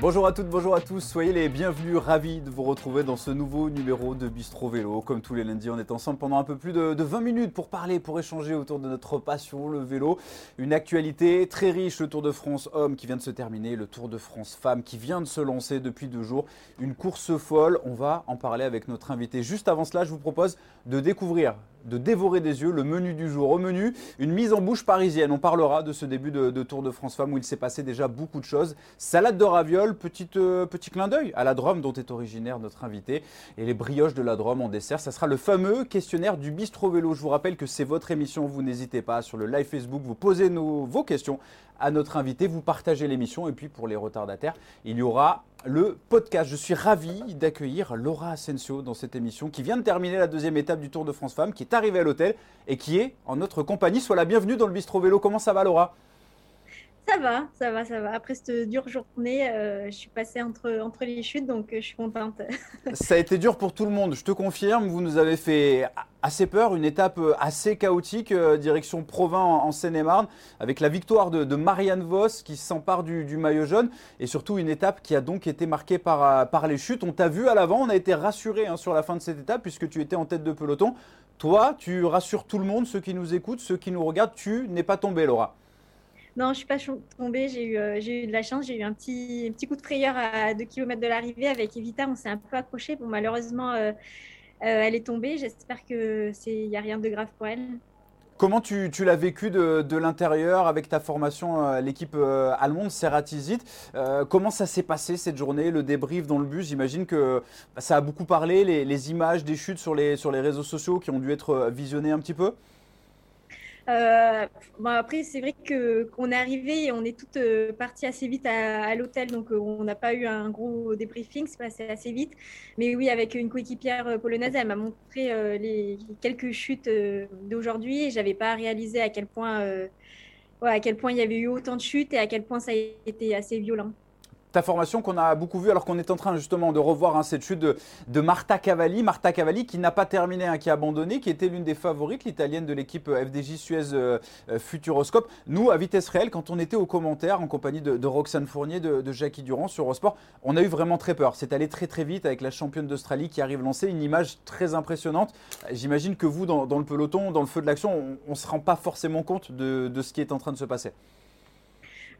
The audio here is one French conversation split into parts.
Bonjour à toutes, bonjour à tous, soyez les bienvenus, ravis de vous retrouver dans ce nouveau numéro de Bistro Vélo. Comme tous les lundis, on est ensemble pendant un peu plus de, 20 minutes pour parler, pour échanger autour de notre passion, le vélo. Une actualité très riche, le Tour de France homme qui vient de se terminer, le Tour de France femme qui vient de se lancer depuis deux jours. Une course folle, on va en parler avec notre invité. Juste avant cela, je vous propose de découvrir de dévorer des yeux le menu du jour. Au menu, une mise en bouche parisienne. On parlera de ce début de, Tour de France Femmes où il s'est passé déjà beaucoup de choses. Salade de ravioles, euh, petit clin d'œil à la Drôme dont est originaire notre invité. Et les brioches de la Drôme en dessert. Ça sera le fameux questionnaire du bistrot vélo. Je vous rappelle que c'est votre émission. Vous n'hésitez pas sur le live Facebook. Vous posez vos questions à notre invité. Vous partagez l'émission. Et puis pour les retardataires, il y aura le podcast. Je suis ravi d'accueillir Laura Asensio dans cette émission qui vient de terminer la deuxième étape du Tour de France Femmes, qui est arrivée à l'hôtel et qui est en notre compagnie. Sois la bienvenue dans le Bistro Vélo. Comment ça va Laura? Ça va, ça va, ça va. Après cette dure journée, euh, je suis passée entre, entre les chutes, donc euh, je suis contente. ça a été dur pour tout le monde, je te confirme. Vous nous avez fait assez peur, une étape euh, assez chaotique, direction Provins en, Seine-et-Marne, avec la victoire de, Marianne Voss qui s'empare du, maillot jaune, et surtout une étape qui a donc été marquée par, par les chutes. On t'a vu à l'avant, on a été rassuré hein, sur la fin de cette étape, puisque tu étais en tête de peloton. Toi, tu rassures tout le monde, ceux qui nous écoutent, ceux qui nous regardent, tu n'es pas tombé, Laura. Non, je suis pas tombée. J'ai eu, euh, eu de la chance. J'ai eu un petit, petit coup de frayeur à 2 km de l'arrivée avec Evita. On s'est un peu accroché. Bon, malheureusement, euh, euh, elle est tombée. J'espère c'est, n'y a rien de grave pour elle. Comment tu, tu l'as vécu de, de l'intérieur avec ta formation à l'équipe allemande Ceratizit Comment ça s'est passé cette journée Le débrief dans le bus, j'imagine que bah, ça a beaucoup parlé, les, les, images des chutes sur les, sur les réseaux sociaux qui ont dû être visionnées un petit peu euh, bon, après, c'est vrai qu'on est arrivé et on est toutes euh, parties assez vite à, l'hôtel, donc euh, on n'a pas eu un gros débriefing, c'est passé assez vite. Mais oui, avec une coéquipière polonaise, elle m'a montré les, quelques chutes d'aujourd'hui et j'avais pas réalisé à quel point, à quel point il y avait eu autant de chutes et à quel point ça a été assez violent ta formation qu'on a beaucoup vue alors qu'on est en train justement de revoir hein, cette chute de, Marta Cavalli. Marta Cavalli qui n'a pas terminé, hein, qui a abandonné, qui était l'une des favorites, l'italienne de l'équipe euh, FDJ Suez euh, euh, Futuroscope. Nous, à vitesse réelle, quand on était aux commentaires en compagnie de, Roxane Fournier, de, Jackie Durand sur Eurosport, on a eu vraiment très peur. C'est allé très très vite avec la championne d'Australie qui arrive lancer une image très impressionnante. J'imagine que vous, dans, le peloton, dans le feu de l'action, on ne se rend pas forcément compte de ce qui est en train de se passer.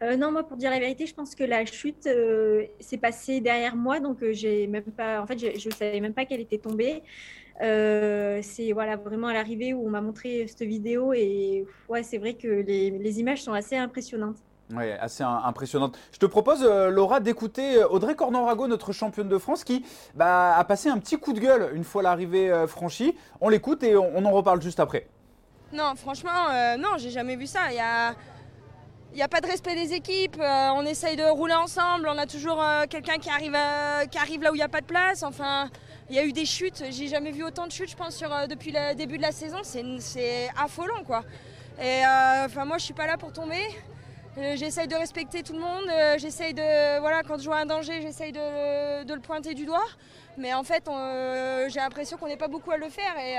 Euh, non, moi, pour dire la vérité, je pense que la chute euh, s'est passée derrière moi, donc euh, j'ai même pas, en fait, je ne savais même pas qu'elle était tombée. c'est voilà vraiment à l'arrivée où on m'a montré cette vidéo et ouais, c'est vrai que les, images sont assez impressionnantes. Oui, assez impressionnantes. Je te propose, Laura, d'écouter Audrey Cornorago, notre championne de France, qui bah, a passé un petit coup de gueule une fois l'arrivée franchie. On l'écoute et on, en reparle juste après. Non, franchement, non, j'ai jamais vu ça. Il y a il n'y a pas de respect des équipes, euh, on essaye de rouler ensemble, on a toujours euh, quelqu'un qui, arrive qui arrive là où il n'y a pas de place. Enfin, il y a eu des chutes, j'ai jamais vu autant de chutes, je pense, euh, depuis le début de la saison. C'est affolant, quoi. Et enfin, moi, je suis pas là pour tomber. J'essaye de respecter tout le monde. j'essaye de, voilà, quand je vois un danger, j'essaye de, de, le pointer du doigt. Mais en fait, j'ai l'impression qu'on n'est pas beaucoup à le faire. Et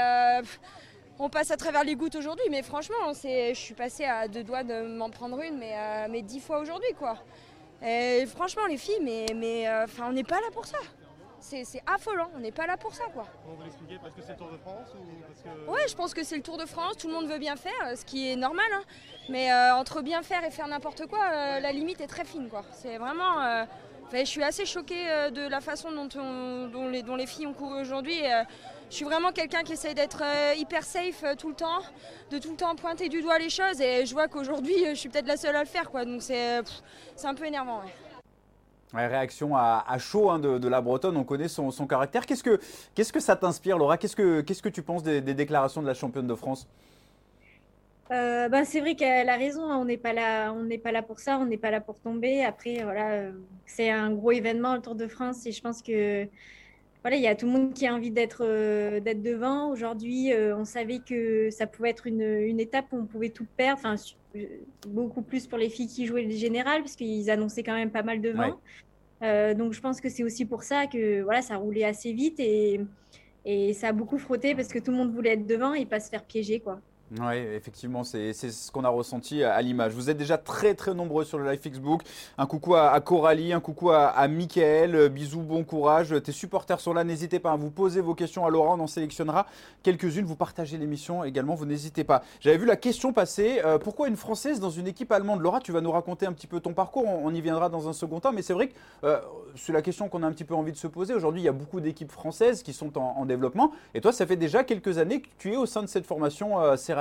on passe à travers les gouttes aujourd'hui, mais franchement, je suis passée à deux doigts de m'en prendre une, mais, euh, mais dix fois aujourd'hui, quoi. Et franchement, les filles, mais, mais euh, enfin, on n'est pas là pour ça. C'est affolant, on n'est pas là pour ça, quoi. On vous l'expliquer parce que c'est le Tour de France ou parce que... Ouais, je pense que c'est le Tour de France, tout le monde veut bien faire, ce qui est normal. Hein. Mais euh, entre bien faire et faire n'importe quoi, la limite est très fine, quoi. C'est vraiment... je suis assez choquée de la façon dont, les, filles ont couru aujourd'hui. Je suis vraiment quelqu'un qui essaye d'être euh, hyper safe euh, tout le temps, de tout le temps pointer du doigt les choses et je vois qu'aujourd'hui je suis peut-être la seule à le faire quoi. Donc c'est un peu énervant. réaction à, chaud hein, de, la Bretonne, on connaît son, caractère. Qu'est-ce que, qu'est-ce que ça t'inspire, Laura? Que, qu'est-ce que tu penses des, déclarations de la championne de France? Euh, bah, c'est vrai qu'elle a raison, hein, on n'est pas là, on n'est pas là pour ça, on n'est pas là pour tomber. Après, voilà, c'est un gros événement le Tour de France et je pense que voilà, il y a tout le monde qui a envie d'être euh, d'être devant. Aujourd'hui, euh, on savait que ça pouvait être une, une, étape où on pouvait tout perdre. Enfin, euh, beaucoup plus pour les filles qui jouaient le général, puisqu'ils annonçaient quand même pas mal devant. donc, je pense que c'est aussi pour ça que voilà, ça roulait assez vite et, et ça a beaucoup frotté parce que tout le monde voulait être devant et pas se faire piéger, quoi. Oui, effectivement, c'est ce qu'on a ressenti à, l'image. Vous êtes déjà très très nombreux sur le live Facebook. Un coucou à, Coralie, un coucou à, Michael. Bisous, bon courage. Tes supporters sont là. N'hésitez pas à vous poser vos questions à Laurent. On en sélectionnera quelques-unes. Vous partagez l'émission également. Vous n'hésitez pas. J'avais vu la question passer. Euh, pourquoi une Française dans une équipe allemande? Laura, tu vas nous raconter un petit peu ton parcours. On, y viendra dans un second temps. Mais c'est vrai que euh, c'est la question qu'on a un petit peu envie de se poser. Aujourd'hui, il y a beaucoup d'équipes françaises qui sont en, développement. Et toi, ça fait déjà quelques années que tu es au sein de cette formation euh,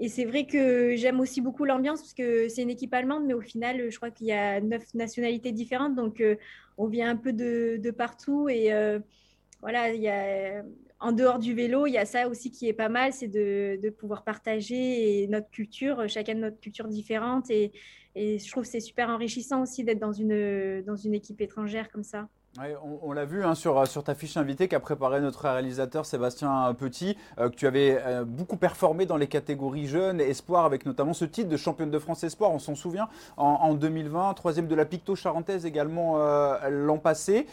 noms très connus comme Lisa Brainauer ou anciennement Kirsten Wild qui a désormais pris sa retraite, la néerlandaise. Oui, c'est vrai. En fait, voilà, j'étais espoir 2 quand ils m'ont démarché. Et, c'est vrai que j'aime aussi beaucoup l'ambiance parce que c'est une équipe allemande, mais au final, je crois qu'il y a neuf nationalités différentes. Donc, euh, on vient un peu de, partout. Et euh, voilà, il y a, en dehors du vélo, il y a ça aussi qui est pas mal c'est de, pouvoir partager notre culture, chacun de notre culture différente. Et, et je trouve que c'est super enrichissant aussi d'être dans une, dans une équipe étrangère comme ça on, l'a vu hein, sur, sur, ta fiche invitée qu'a préparé notre réalisateur Sébastien Petit, euh, que tu avais euh, beaucoup performé dans les catégories jeunes, espoir, avec notamment ce titre de championne de France espoir, on s'en souvient, en, 2020, troisième de la Picto Charentaise également euh, l'an passé.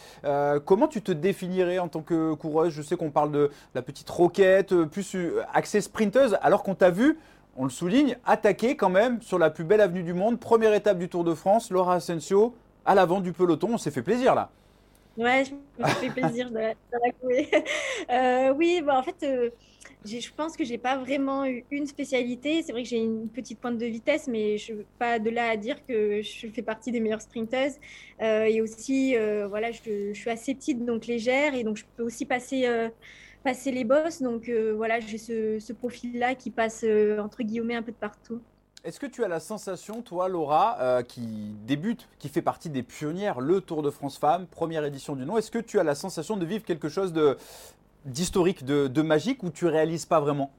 comment tu te définirais en tant que coureuse? Je sais qu'on parle de la petite roquette, plus accès sprinteuse, alors qu'on t'a vu on le souligne, attaquer quand même sur la plus belle avenue du monde, première étape du Tour de France, Laura Asensio, à l'avant du peloton, on s'est fait plaisir là. Ouais, je me plaisir de, la. Euh, oui, bah, en fait, euh, je pense que j'ai pas vraiment eu une spécialité. C'est vrai que j'ai une petite pointe de vitesse, mais je veux pas de là à dire que je fais partie des meilleures sprinteuses. Euh, et aussi, voilà, je, suis assez petite, donc légère, et donc je peux aussi passer passer les bosses. Donc voilà, j'ai ce, ce profil-là qui passe entre guillemets un peu de partout. Est-ce que tu as la sensation, toi, Laura, euh, qui débute, qui fait partie des pionnières, le Tour de France Femmes, première édition du nom, est-ce que tu as la sensation de vivre quelque chose d'historique, de, magique, ou tu réalises pas vraiment?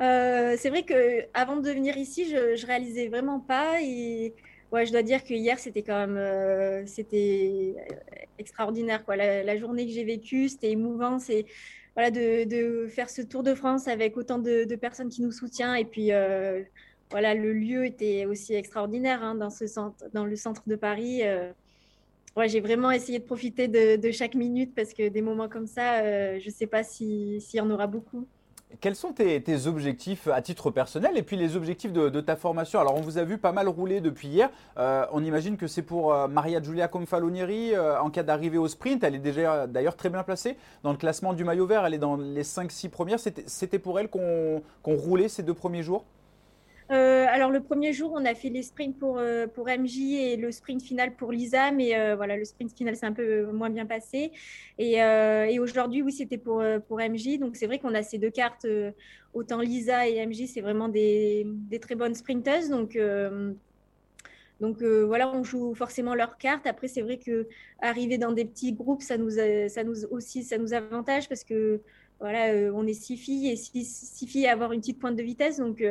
Euh, C'est vrai que avant de venir ici, je, je réalisais vraiment pas. Et ouais, je dois dire que hier, c'était quand même, euh, c'était extraordinaire. Quoi. La, journée que j'ai vécue, c'était émouvant. C'est voilà, de, faire ce Tour de France avec autant de, personnes qui nous soutiennent et puis voilà, le lieu était aussi extraordinaire hein, dans, le centre de Paris. Euh, j'ai vraiment essayé de profiter de, chaque minute parce que des moments comme ça, euh, je ne sais pas s'il y en aura beaucoup. Quels sont tes, objectifs à titre personnel et puis les objectifs de, ta formation? Alors, on vous a vu pas mal rouler depuis hier. Euh, on imagine que c'est pour Maria Giulia Confalonieri en cas d'arrivée au sprint. Elle est déjà d'ailleurs très bien placée dans le classement du maillot vert. Elle est dans les 5-6 premières. C'était pour elle qu'on roulait ces deux premiers jours? Euh, alors le premier jour, on a fait les sprints pour, euh, pour MJ et le sprint final pour Lisa, mais euh, voilà, le sprint final c'est un peu moins bien passé. Et, aujourd'hui, oui, c'était pour, pour MJ. Donc c'est vrai qu'on a ces deux cartes, autant Lisa et MJ, c'est vraiment des, des, très bonnes sprinteuses. Donc donc voilà, on joue forcément leurs cartes. Après, c'est vrai que arriver dans des petits groupes, ça nous, ça nous aussi, ça nous avantage parce que voilà, on est six filles et six, six filles à avoir une petite pointe de vitesse. Donc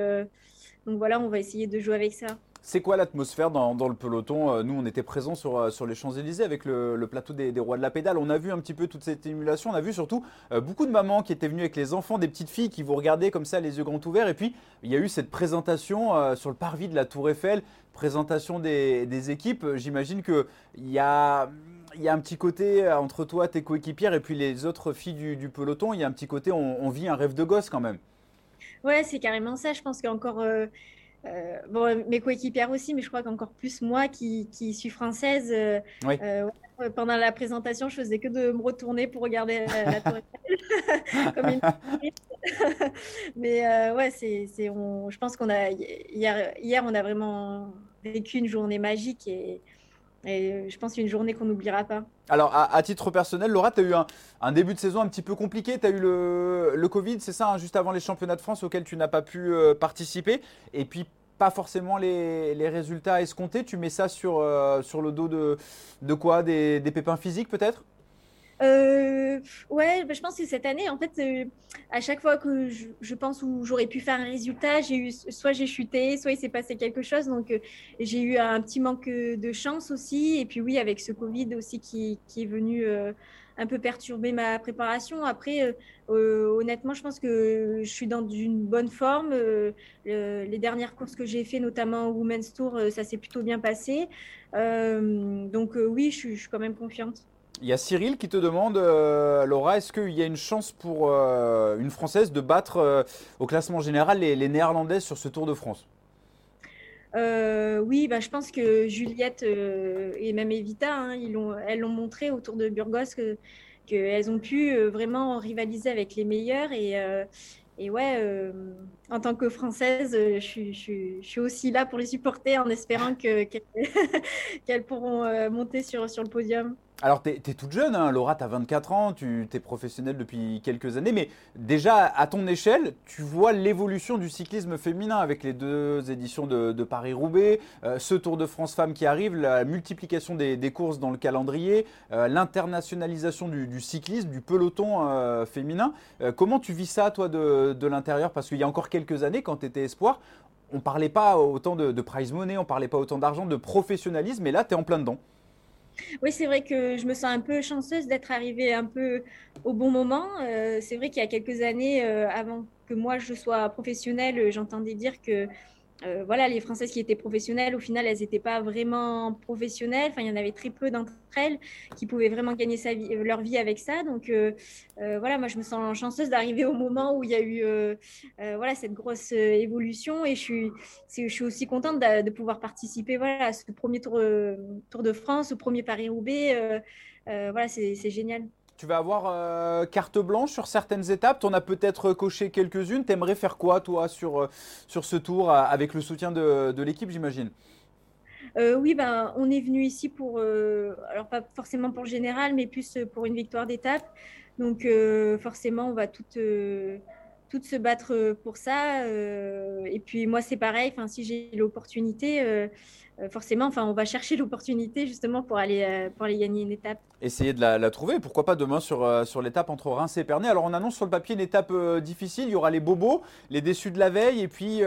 donc voilà, on va essayer de jouer avec ça. C'est quoi l'atmosphère dans, le peloton euh, Nous, on était présents sur, euh, les Champs-Élysées avec le, plateau des, rois de la pédale. On a vu un petit peu toute cette émulation. On a vu surtout euh, beaucoup de mamans qui étaient venues avec les enfants, des petites filles qui vous regardaient comme ça, les yeux grands ouverts. Et puis, il y a eu cette présentation sur le parvis de la Tour Eiffel, présentation des, équipes. J'imagine qu'il y a, y a un petit côté entre toi, tes coéquipières, et puis les autres filles du, peloton. Il y a un petit côté, on vit un rêve de gosse quand même. Ouais, c'est carrément ça. Je pense qu'encore. Euh, euh, bon, mes coéquipières aussi, mais je crois qu'encore plus moi qui, qui suis française. Euh, pendant la présentation, je faisais que de me retourner pour regarder la, tour comme une Mais ouais, c'est, je pense qu'on a hier, hier, on a vraiment vécu une journée magique et, euh, je pense une journée qu'on n'oubliera pas. Alors, à, titre personnel, Laura, tu as eu un, début de saison un petit peu compliqué. Tu as eu le, Covid, c'est ça, hein, juste avant les championnats de France auxquels tu n'as pas pu euh, participer. Et puis, pas forcément les, résultats escomptés. Tu mets ça sur, euh, le dos de quoi? Des, pépins physiques, peut-être? Euh, ouais, bah, je pense que cette année, en fait, euh, à chaque fois que je, pense où j'aurais pu faire un résultat, j'ai eu soit j'ai chuté, soit il s'est passé quelque chose. Donc, euh, j'ai eu un petit manque de chance aussi. Et puis, oui, avec ce Covid aussi qui, qui est venu un peu perturber ma préparation. Après, honnêtement, je pense que je suis dans une bonne forme. les dernières courses que j'ai fait, notamment au Women's Tour, ça s'est plutôt bien passé. donc, oui, je suis quand même confiante. Il y a Cyril qui te demande, euh, Laura, est-ce qu'il y a une chance pour euh, une Française de battre euh, au classement général les, Néerlandaises sur ce Tour de France? Oui, bah, je pense que Juliette et même Evita, hein, elles l'ont montré autour de Burgos qu'elles ont pu vraiment rivaliser avec les meilleurs. Et, et ouais, en tant que Française, je, je, suis aussi là pour les supporter en espérant qu'elles pourront monter sur, sur le podium. Alors, tu es, toute jeune, hein, Laura, tu as 24 ans, tu es professionnelle depuis quelques années, mais déjà, à ton échelle, tu vois l'évolution du cyclisme féminin avec les deux éditions de, Paris-Roubaix, euh, ce Tour de France Femmes qui arrive, la multiplication des, courses dans le calendrier, euh, l'internationalisation du, cyclisme, du peloton euh, féminin. comment tu vis ça, toi, de, l'intérieur? Parce qu'il y a encore quelques années, quand tu étais espoir, on parlait pas autant de, de prize money, on parlait pas autant d'argent, de professionnalisme, mais là, tu es en plein dedans. Oui, c'est vrai que je me sens un peu chanceuse d'être arrivée un peu au bon moment. Euh, c'est vrai qu'il y a quelques années, euh, avant que moi je sois professionnelle, j'entendais dire que euh, voilà, les Françaises qui étaient professionnelles, au final, elles n'étaient pas vraiment professionnelles. Enfin, il y en avait très peu d'entre elles qui pouvaient vraiment gagner leur vie avec ça. Donc, euh, euh, voilà, moi, je me sens chanceuse d'arriver au moment où il y a eu voilà, cette grosse évolution. Et je suis, je suis aussi contente de, de, pouvoir participer voilà, à ce premier tour, tour de France, au premier Paris-Roubaix. voilà, c'est génial. Tu vas avoir euh, carte blanche sur certaines étapes. Tu en as peut-être coché quelques-unes. Tu aimerais faire quoi, toi, sur, euh, sur ce tour, avec le soutien de, de l'équipe, j'imagine? Euh, oui, ben, on est venu ici pour, alors pas forcément pour le général, mais plus pour une victoire d'étape. Donc forcément, on va toutes, toutes se battre pour ça. et puis moi, c'est pareil. Si j'ai l'opportunité, euh, forcément, enfin, on va chercher l'opportunité justement pour aller, euh, pour aller gagner une étape. Essayer de la, trouver, pourquoi pas demain sur, euh, sur l'étape entre Reims et Pernay. Alors on annonce sur le papier une étape difficile, il y aura les bobos, les déçus de la veille et puis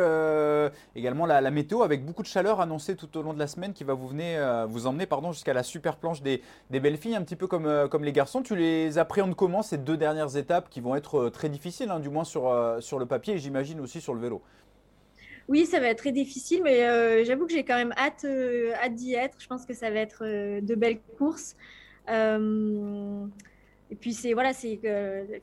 également la, météo avec beaucoup de chaleur annoncée tout au long de la semaine qui va vous, venir, vous emmener jusqu'à la super planche des, des, belles filles, un petit peu comme, comme les garçons. Tu les appréhendes comment ces deux dernières étapes qui vont être très difficiles, hein, du moins sur, sur le papier et j'imagine aussi sur le vélo? Oui, ça va être très difficile, mais euh, j'avoue que j'ai quand même hâte, euh, hâte d'y être. Je pense que ça va être euh, de belles courses. et puis c'est voilà, c'est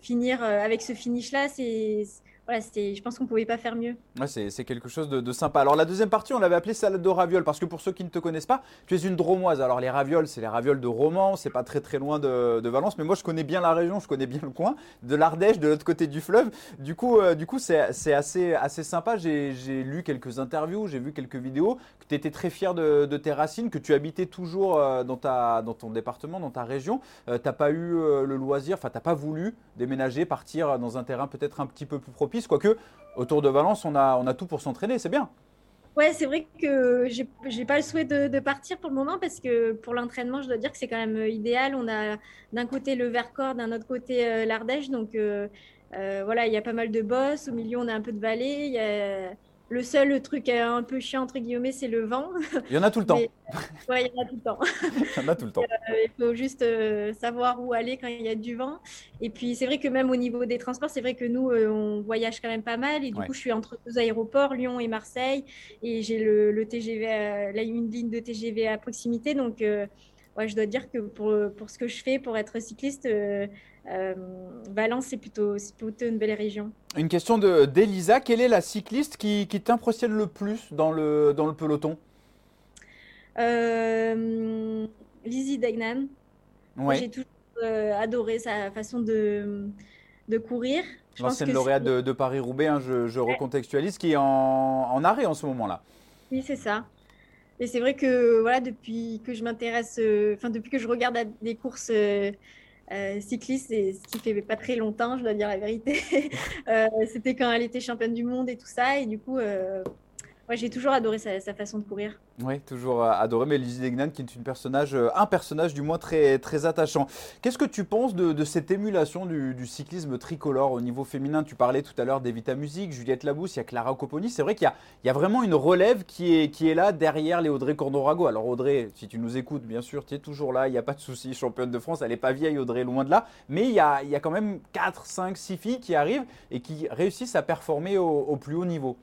finir avec ce finish là, c'est voilà, je pense qu'on ne pouvait pas faire mieux. C'est quelque chose de, sympa. Alors la deuxième partie, on l'avait appelée salade de ravioles, parce que pour ceux qui ne te connaissent pas, tu es une dromoise. Alors les ravioles, c'est les ravioles de Romans, c'est pas très très loin de, Valence, mais moi je connais bien la région, je connais bien le coin, de l'Ardèche, de l'autre côté du fleuve. Du coup, euh, c'est assez, assez sympa. J'ai lu quelques interviews, j'ai vu quelques vidéos, que tu étais très fier de, tes racines, que tu habitais toujours euh, dans, ta, dans ton département, dans ta région. Euh, tu n'as pas eu le loisir, enfin tu n'as pas voulu déménager, partir dans un terrain peut-être un petit peu plus propice quoique autour de Valence, on a, on a tout pour s'entraîner, c'est bien. Ouais, c'est vrai que j'ai pas le souhait de, partir pour le moment parce que pour l'entraînement, je dois dire que c'est quand même idéal. On a d'un côté le Vercors, d'un autre côté euh, l'Ardèche, donc euh, euh, voilà, il y a pas mal de bosses. Au milieu, on a un peu de vallée. Le seul truc un peu chiant, entre guillemets, c'est le vent. Il y en a tout le temps. Il y en a tout le temps. il y en a tout le temps. Euh, il faut juste euh, savoir où aller quand il y a du vent. Et puis, c'est vrai que même au niveau des transports, c'est vrai que nous, euh, on voyage quand même pas mal. Et du coup, je suis entre deux aéroports, Lyon et Marseille. Et j'ai le, TGV, là, une ligne de TGV à proximité. Donc, ouais, je dois dire que pour, pour ce que je fais, pour être cycliste, euh, Valence, c'est plutôt, plutôt une belle région. Une question d'Elisa. Quelle est la cycliste qui, qui t'impressionne le plus dans le, dans le peloton? Euh, Lizzie Degnan. J'ai toujours euh, adoré sa façon de, de courir. L'ancienne lauréate de, Paris-Roubaix, hein, je, recontextualise, qui est en, en arrêt en ce moment-là. Oui, c'est ça. Et c'est vrai que voilà, depuis que je m'intéresse, euh, enfin depuis que je regarde des courses euh, cycliste, et ce qui fait pas très longtemps, je dois dire la vérité. Euh, c'était quand elle était championne du monde et tout ça. Et du coup, euh, Ouais, j'ai toujours adoré sa, façon de courir. Oui, toujours euh, adoré. Mais Lizzie Degnan, qui est une personnage, euh, un personnage du moins très, très attachant. Qu'est-ce que tu penses de, cette émulation du, cyclisme tricolore au niveau féminin? Tu parlais tout à l'heure d'Evita Music, Juliette Labousse, il y a Clara Copponi. C'est vrai qu'il y, y, a vraiment une relève qui est, qui est là derrière les Audrey Cordorago. Alors Audrey, si tu nous écoutes, bien sûr, tu es toujours là, il n'y a pas de souci, championne de France. Elle n'est pas vieille, Audrey, loin de là. Mais il y a, il y a quand même 4, 5, 6 filles qui arrivent et qui réussissent à performer au plus haut niveau.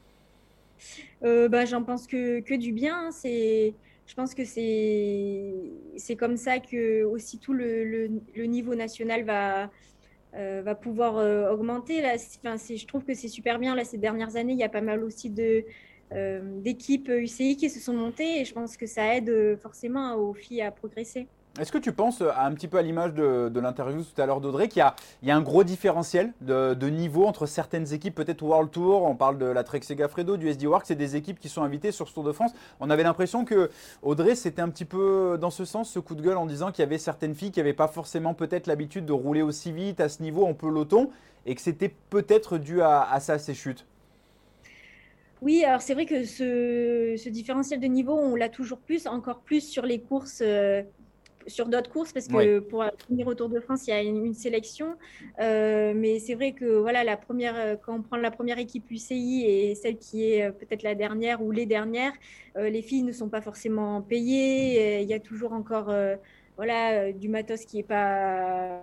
Euh, bah, J'en pense que, que, du bien. Hein. Je pense que c'est comme ça que aussi tout le, le, niveau national va, euh, va pouvoir euh, augmenter. Là, enfin, je trouve que c'est super bien. Là, ces dernières années, il y a pas mal aussi de, euh, d'équipes UCI qui se sont montées et je pense que ça aide forcément aux filles à progresser. Est-ce que tu penses, euh, un petit peu à l'image de, l'interview tout à l'heure d'Audrey, qu'il y, a un gros différentiel de, niveau entre certaines équipes, peut-être World Tour, on parle de la Trek Segafredo, du SD Works, c'est des équipes qui sont invitées sur ce Tour de France. On avait l'impression que Audrey, c'était un petit peu dans ce sens, ce coup de gueule, en disant qu'il y avait certaines filles qui n'avaient pas forcément peut-être l'habitude de rouler aussi vite à ce niveau en peloton, et que c'était peut-être dû à, à ça, ces chutes. Oui, alors c'est vrai que ce, ce, différentiel de niveau, on l'a toujours plus, encore plus sur les courses. Euh sur d'autres courses parce que oui. pour venir au Tour de France, il y a une, une sélection. Euh, mais c'est vrai que voilà, la première, euh, quand on prend la première équipe UCI et celle qui est euh, peut-être la dernière ou les dernières, euh, les filles ne sont pas forcément payées. Il y a toujours encore euh, voilà, du matos qui n'est pas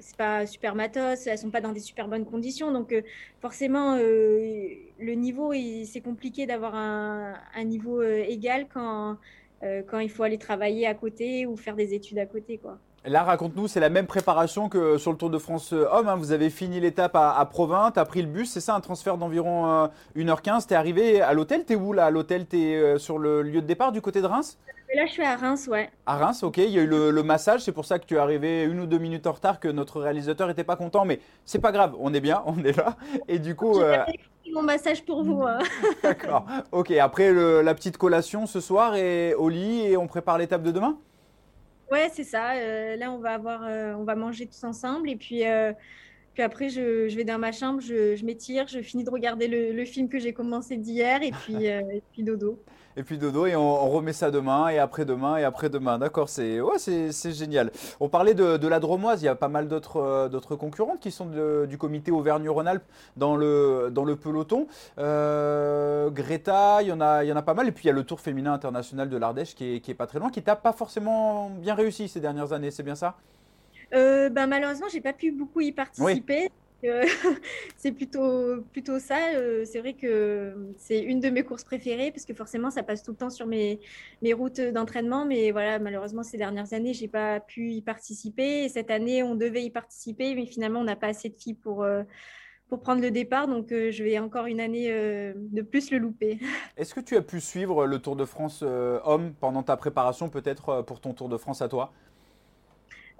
c'est pas super matos, elles sont pas dans des super bonnes conditions, donc euh, forcément euh, le niveau c'est compliqué d'avoir un, un, niveau euh, égal quand quand il faut aller travailler à côté ou faire des études à côté. Quoi. Là, raconte-nous, c'est la même préparation que sur le Tour de France Homme. Hein. Vous avez fini l'étape à, à Provins, pris le bus, c'est ça, un transfert d'environ euh, 1h15. Tu arrivé à l'hôtel, tu où là À l'hôtel, tu euh, sur le lieu de départ du côté de Reims? Là, je suis à Reims, ouais. À Reims, ok. Il y a eu le, le massage, c'est pour ça que tu es arrivé une ou deux minutes en retard, que notre réalisateur n'était pas content, mais c'est pas grave, on est bien, on est là. Et du coup. Euh... mon massage pour vous. Hein. D'accord. Ok, après le, la petite collation ce soir et au lit et on prépare l'étape de demain? Ouais, c'est ça. Euh, là, on va avoir, euh, on va manger tous ensemble et puis, euh, puis après, je, je, vais dans ma chambre, je, je m'étire, je finis de regarder le, le film que j'ai commencé d'hier et puis, et puis dodo et puis dodo et on, on, remet ça demain et après-demain et après-demain. D'accord, c'est ouais, c'est génial. On parlait de, de, la Dromoise, il y a pas mal d'autres euh, concurrentes qui sont de, du comité Auvergne-Rhône-Alpes dans le, dans le peloton. Euh, Greta, il y, en a, il y en a pas mal. Et puis il y a le Tour féminin international de l'Ardèche qui est, qui est pas très loin, qui t'a pas forcément bien réussi ces dernières années, c'est bien ça? Euh, ben, Malheureusement, j'ai pas pu beaucoup y participer. Oui. c'est plutôt, plutôt ça. Euh, c'est vrai que c'est une de mes courses préférées parce que forcément, ça passe tout le temps sur mes, mes routes d'entraînement. Mais voilà, malheureusement, ces dernières années, j'ai pas pu y participer. Et cette année, on devait y participer, mais finalement, on n'a pas assez de filles pour, euh, pour prendre le départ. Donc, euh, je vais encore une année de plus le louper. Est-ce que tu as pu suivre le Tour de France homme pendant ta préparation, peut-être pour ton Tour de France à toi?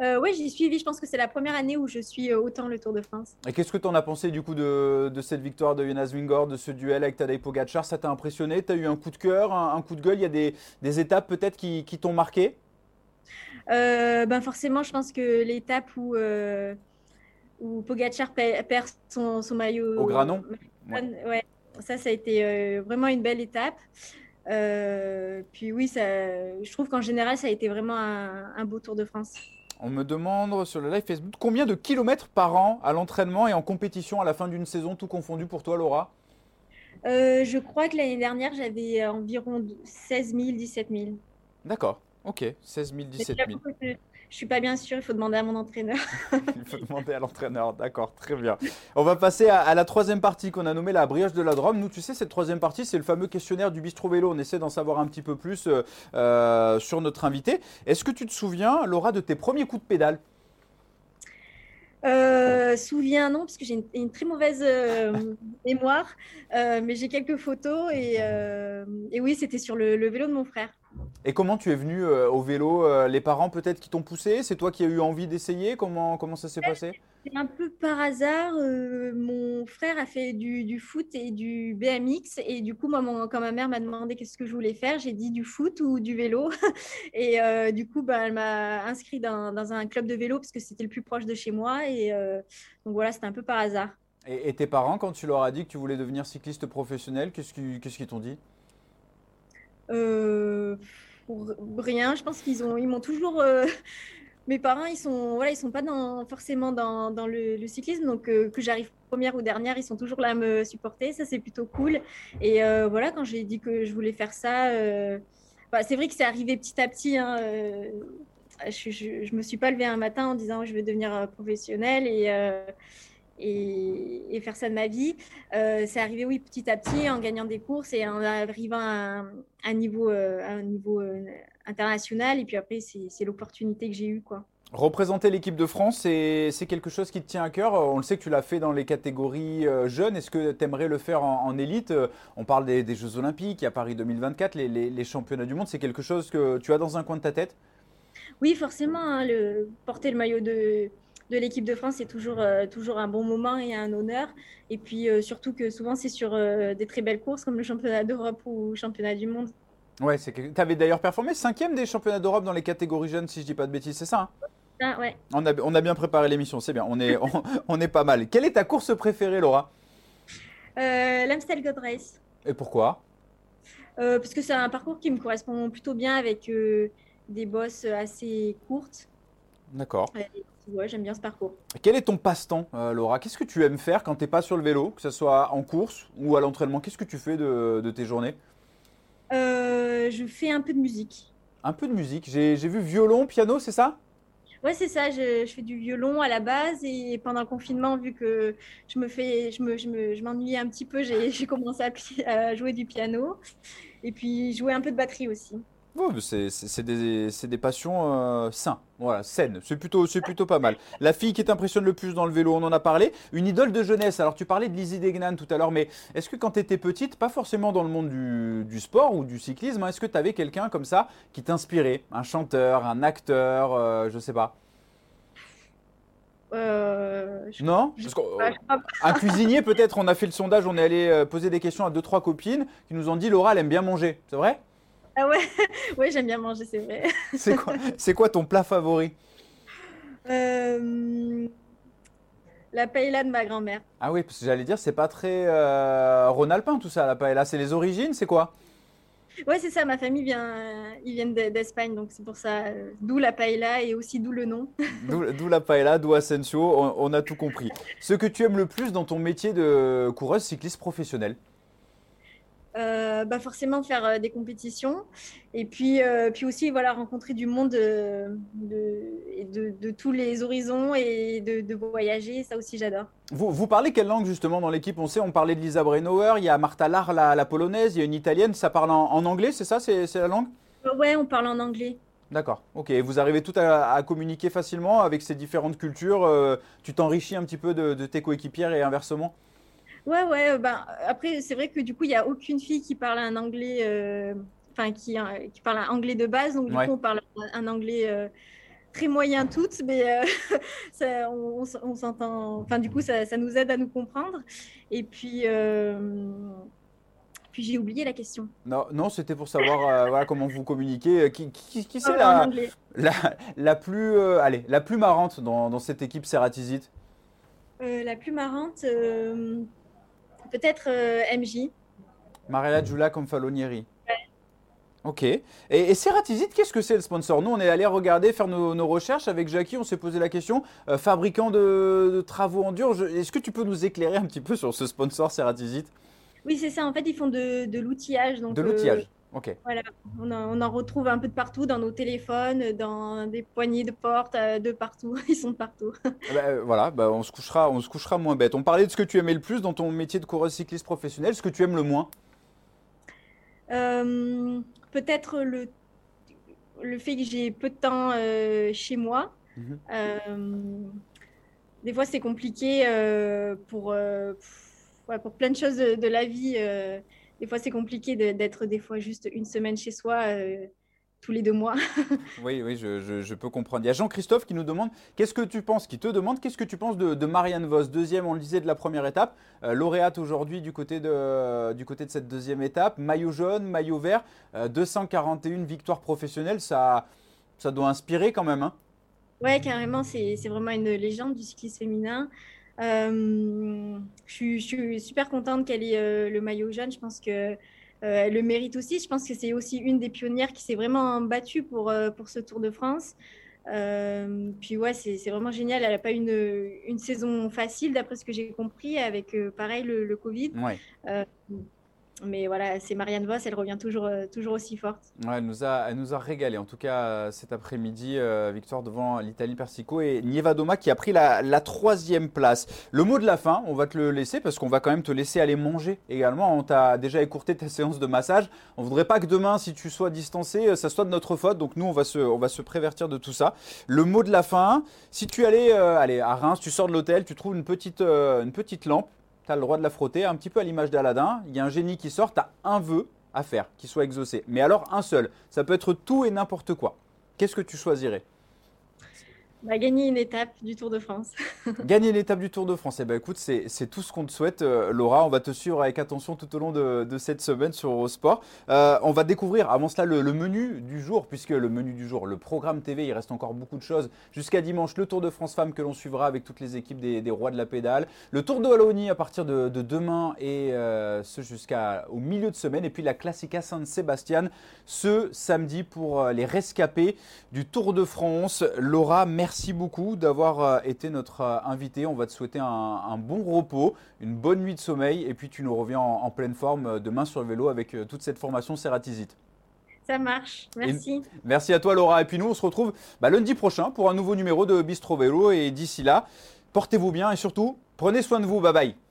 Euh, oui, j'y suivi. Je pense que c'est la première année où je suis autant le Tour de France. Et qu'est-ce que tu en as pensé du coup de, de cette victoire de Jonas Wingord, de ce duel avec Tadej Pogacar? Ça t'a impressionné? Tu as eu un coup de cœur, un, un, coup de gueule? Il y a des, des étapes peut-être qui, qui t'ont marqué? Euh, ben Forcément, je pense que l'étape où, euh, où Pogacar perd son, son maillot. Au granon? ouais. ouais. Ça, ça a été euh, vraiment une belle étape. Euh, puis oui, ça, je trouve qu'en général, ça a été vraiment un, un beau Tour de France. On me demande sur le live Facebook combien de kilomètres par an à l'entraînement et en compétition à la fin d'une saison, tout confondu pour toi, Laura? Euh, Je crois que l'année dernière, j'avais environ 16 000, 17 000. D'accord, ok, 16 000, 17 000. Je suis pas bien sûre, il faut demander à mon entraîneur. il faut demander à l'entraîneur, d'accord, très bien. On va passer à, à la troisième partie qu'on a nommée la brioche de la Drôme. Nous, tu sais, cette troisième partie, c'est le fameux questionnaire du bistrot vélo. On essaie d'en savoir un petit peu plus euh, euh, sur notre invité. Est-ce que tu te souviens, Laura, de tes premiers coups de pédale? Euh, souviens non parce que j'ai une, une, très mauvaise euh, mémoire euh, mais j'ai quelques photos et, et oui c'était sur le, le, vélo de mon frère et comment tu es venu euh, au vélo Les parents peut-être qui t'ont poussé C'est toi qui as eu envie d'essayer comment, comment ça s'est passé? C'est un peu par hasard. Euh, mon frère a fait du, du, foot et du BMX. Et du coup, moi, mon, quand ma mère m'a demandé qu'est-ce que je voulais faire, j'ai dit du foot ou du vélo. et euh, du coup, bah, elle m'a inscrit dans, dans, un club de vélo parce que c'était le plus proche de chez moi. Et euh, donc voilà, c'était un peu par hasard. Et, et, tes parents, quand tu leur as dit que tu voulais devenir cycliste professionnel, qu'est-ce qu'ils qu qu t'ont dit? Euh, rien, je pense qu'ils ont, ils m'ont toujours. Euh, mes parents, ils sont, voilà, ils sont pas dans, forcément dans, dans le, cyclisme, donc euh, que j'arrive première ou dernière, ils sont toujours là à me supporter. Ça, c'est plutôt cool. Et voilà, quand j'ai dit que je voulais faire ça, bah, c'est vrai que c'est arrivé petit à petit. Hein, je, ne me suis pas levée un matin en disant je vais devenir professionnelle et, faire ça de ma vie. Euh, c'est arrivé, oui, petit à petit, en gagnant des courses et en arrivant à un, niveau, euh, un niveau euh, international. Et puis après, c'est l'opportunité que j'ai eue, quoi. Représenter l'équipe de France, c'est quelque chose qui te tient à cœur? On le sait que tu l'as fait dans les catégories jeunes. Est-ce que tu aimerais le faire en, élite? On parle des, Jeux Olympiques, a Paris 2024, les, les, championnats du monde. C'est quelque chose que tu as dans un coin de ta tête? Oui, forcément. Hein, le, porter le maillot de, de l'équipe de France, c'est toujours, euh, toujours un bon moment et un honneur. Et puis euh, surtout que souvent, c'est sur euh, des très belles courses comme le championnat d'Europe ou le championnat du monde. Ouais, c'est que tu avais d'ailleurs performé cinquième des championnats d'Europe dans les catégories jeunes, si je dis pas de bêtises, c'est ça hein? Ah, ouais. on, a, on a bien préparé l'émission, c'est bien, on est, on, est pas mal. Quelle est ta course préférée, Laura? L'Amstel Gold Race. Et pourquoi? Parce que c'est un parcours qui me correspond plutôt bien avec des bosses assez courtes. D'accord. Ouais, j'aime bien ce parcours. Quel est ton passe-temps, euh, Laura? Qu'est-ce que tu aimes faire quand tu n'es pas sur le vélo, que ce soit en course ou à l'entraînement? Qu'est-ce que tu fais de, tes journées? Euh, Je fais un peu de musique. Un peu de musique. J'ai vu violon, piano, c'est ça? Ouais, c'est ça. Je, fais du violon à la base et pendant le confinement, vu que je me fais, je me, je m'ennuyais un petit peu, j'ai commencé à, jouer du piano et puis jouer un peu de batterie aussi c'est des, des, passions euh, saines, voilà, saines. C'est plutôt, plutôt pas mal. La fille qui t'impressionne le plus dans le vélo, on en a parlé. Une idole de jeunesse. Alors, tu parlais de Lizzie Degnan tout à l'heure, mais est-ce que quand tu étais petite, pas forcément dans le monde du, sport ou du cyclisme, hein, est-ce que tu avais quelqu'un comme ça qui t'inspirait? Un chanteur, un acteur, euh, je sais pas euh, non? Un cuisinier peut-être, on a fait le sondage, on est allé poser des questions à deux, trois copines qui nous ont dit Laura, elle aime bien manger, c'est vrai? Ah ouais, ouais j'aime bien manger, c'est vrai. c'est quoi, quoi ton plat favori? Euh, La paella de ma grand-mère. Ah oui, parce que j'allais dire, c'est pas très euh, rhône-alpin tout ça, la paella. C'est les origines, c'est quoi? Ouais, c'est ça. Ma famille vient, ils viennent d'Espagne, donc c'est pour ça. D'où la paella et aussi d'où le nom. d'où la paella, d'où Asensio. On, on, a tout compris. Ce que tu aimes le plus dans ton métier de coureuse cycliste professionnelle? Euh, bah forcément faire euh, des compétitions et puis, euh, puis aussi voilà, rencontrer du monde de, de, de, tous les horizons et de, voyager, ça aussi j'adore. Vous, vous, parlez quelle langue justement dans l'équipe? On sait, on parlait de Lisa Brennauer, il y a Martha Lar, la, polonaise, il y a une italienne, ça parle en, anglais, c'est ça C'est la langue? Ouais, on parle en anglais. D'accord, ok. Vous arrivez tout à, communiquer facilement avec ces différentes cultures. tu t'enrichis un petit peu de, tes coéquipières et inversement? Ouais, ouais. Ben, après, c'est vrai que du coup, il n'y a aucune fille qui parle un anglais, euh, enfin, qui, qui parle un anglais de base. Donc, du coup, on parle un anglais euh, très moyen toutes, mais euh, on, s'entend. Enfin, du coup, ça, ça, nous aide à nous comprendre. Et puis. Puis j'ai oublié la question. Non, non c'était pour savoir voilà, comment vous communiquez. Qui, qui, qui c'est la, la, la, plus, allez, la plus marrante dans, dans cette équipe Serratizit La plus marrante, Peut-être euh, MJ. Mariella Giulia comme Falonieri. Ok. Et, et qu'est-ce que c'est le sponsor? Nous, on est allé regarder, faire nos, recherches avec Jackie, on s'est posé la question. Euh, fabricant de, travaux en dur, est-ce que tu peux nous éclairer un petit peu sur ce sponsor Ceratizit Oui, c'est ça. En fait, ils font de, l'outillage. De l'outillage. Euh, voilà, on en, retrouve un peu de partout, dans nos téléphones, dans des poignées de porte, euh, de partout. Ils sont de partout. Ah bah, euh, voilà, bah, on, se couchera, on se couchera moins bête. On parlait de ce que tu aimais le plus dans ton métier de coureuse cycliste professionnelle. Ce que tu aimes le moins? Euh, Peut-être le, le fait que j'ai peu de temps chez moi. Mhm. des fois, c'est compliqué pour, pour plein de choses de la vie des fois, c'est compliqué d'être des fois juste une semaine chez soi. Euh, tous les deux mois. oui, oui, je, peux comprendre. Il y a Jean-Christophe qui nous demande qu'est-ce que tu penses, qui te demande qu'est-ce que tu penses de, Marianne Vos, deuxième, on le disait, de la première étape, euh, lauréate aujourd'hui du, côté de, du côté de cette deuxième étape, maillot jaune, maillot vert, 241 euh, victoires professionnelles, ça, ça doit inspirer quand même. Hein ouais, carrément, c'est vraiment une légende du cyclisme féminin. Euh, je, suis, super contente qu'elle ait euh, le maillot jaune. Je pense que elle le mérite aussi. Je pense que c'est aussi une des pionnières qui s'est vraiment battue pour, pour ce Tour de France. puis ouais, c'est vraiment génial. Elle n'a pas une, une saison facile, d'après ce que j'ai compris, avec pareil le, le Covid. Ouais mais voilà, c'est Marianne Voss, elle revient toujours, euh, toujours aussi forte. elle, nous a, elle nous a régalé, en tout cas euh, cet après-midi, euh, victoire devant l'Italie Persico et Nieva Doma qui a pris la, troisième place. Le mot de la fin, on va te le laisser parce qu'on va quand même te laisser aller manger également. On t'a déjà écourté ta séance de massage. On voudrait pas que demain, si tu sois distancé, ça soit de notre faute. Donc nous, on va se, on va se prévertir de tout ça. Le mot de la fin, si tu allais, allez, à Reims, tu sors de l'hôtel, tu trouves une petite, une petite lampe tu le droit de la frotter, un petit peu à l'image d'Aladin. Il y a un génie qui sort, tu as un vœu à faire qui soit exaucé. Mais alors un seul. Ça peut être tout et n'importe quoi. Qu'est-ce que tu choisirais? Gagner une étape du Tour de France. gagner une étape du Tour de France. Eh ben, écoute, c'est tout ce qu'on te souhaite, euh, Laura. On va te suivre avec attention tout au long de, cette semaine sur Eurosport. Euh, on va découvrir avant cela le, menu du jour, puisque le menu du jour, le programme TV, il reste encore beaucoup de choses. Jusqu'à dimanche, le Tour de France Femmes que l'on suivra avec toutes les équipes des, rois de la pédale. Le Tour de Wallonie à partir de, demain et euh, ce jusqu'au milieu de semaine. Et puis la Classica San-Sébastien ce samedi pour les rescapés du Tour de France. Laura, merci Merci beaucoup d'avoir euh, été notre euh, invité. On va te souhaiter un, bon repos, une bonne nuit de sommeil et puis tu nous reviens en, pleine forme euh, demain sur le vélo avec toute cette formation Cératisite. Ça marche, merci. merci à toi Laura. Et puis nous, on se retrouve bah, lundi prochain pour un nouveau numéro de Bistro Vélo. Et d'ici là, portez-vous bien et surtout, prenez soin de vous. Bye bye.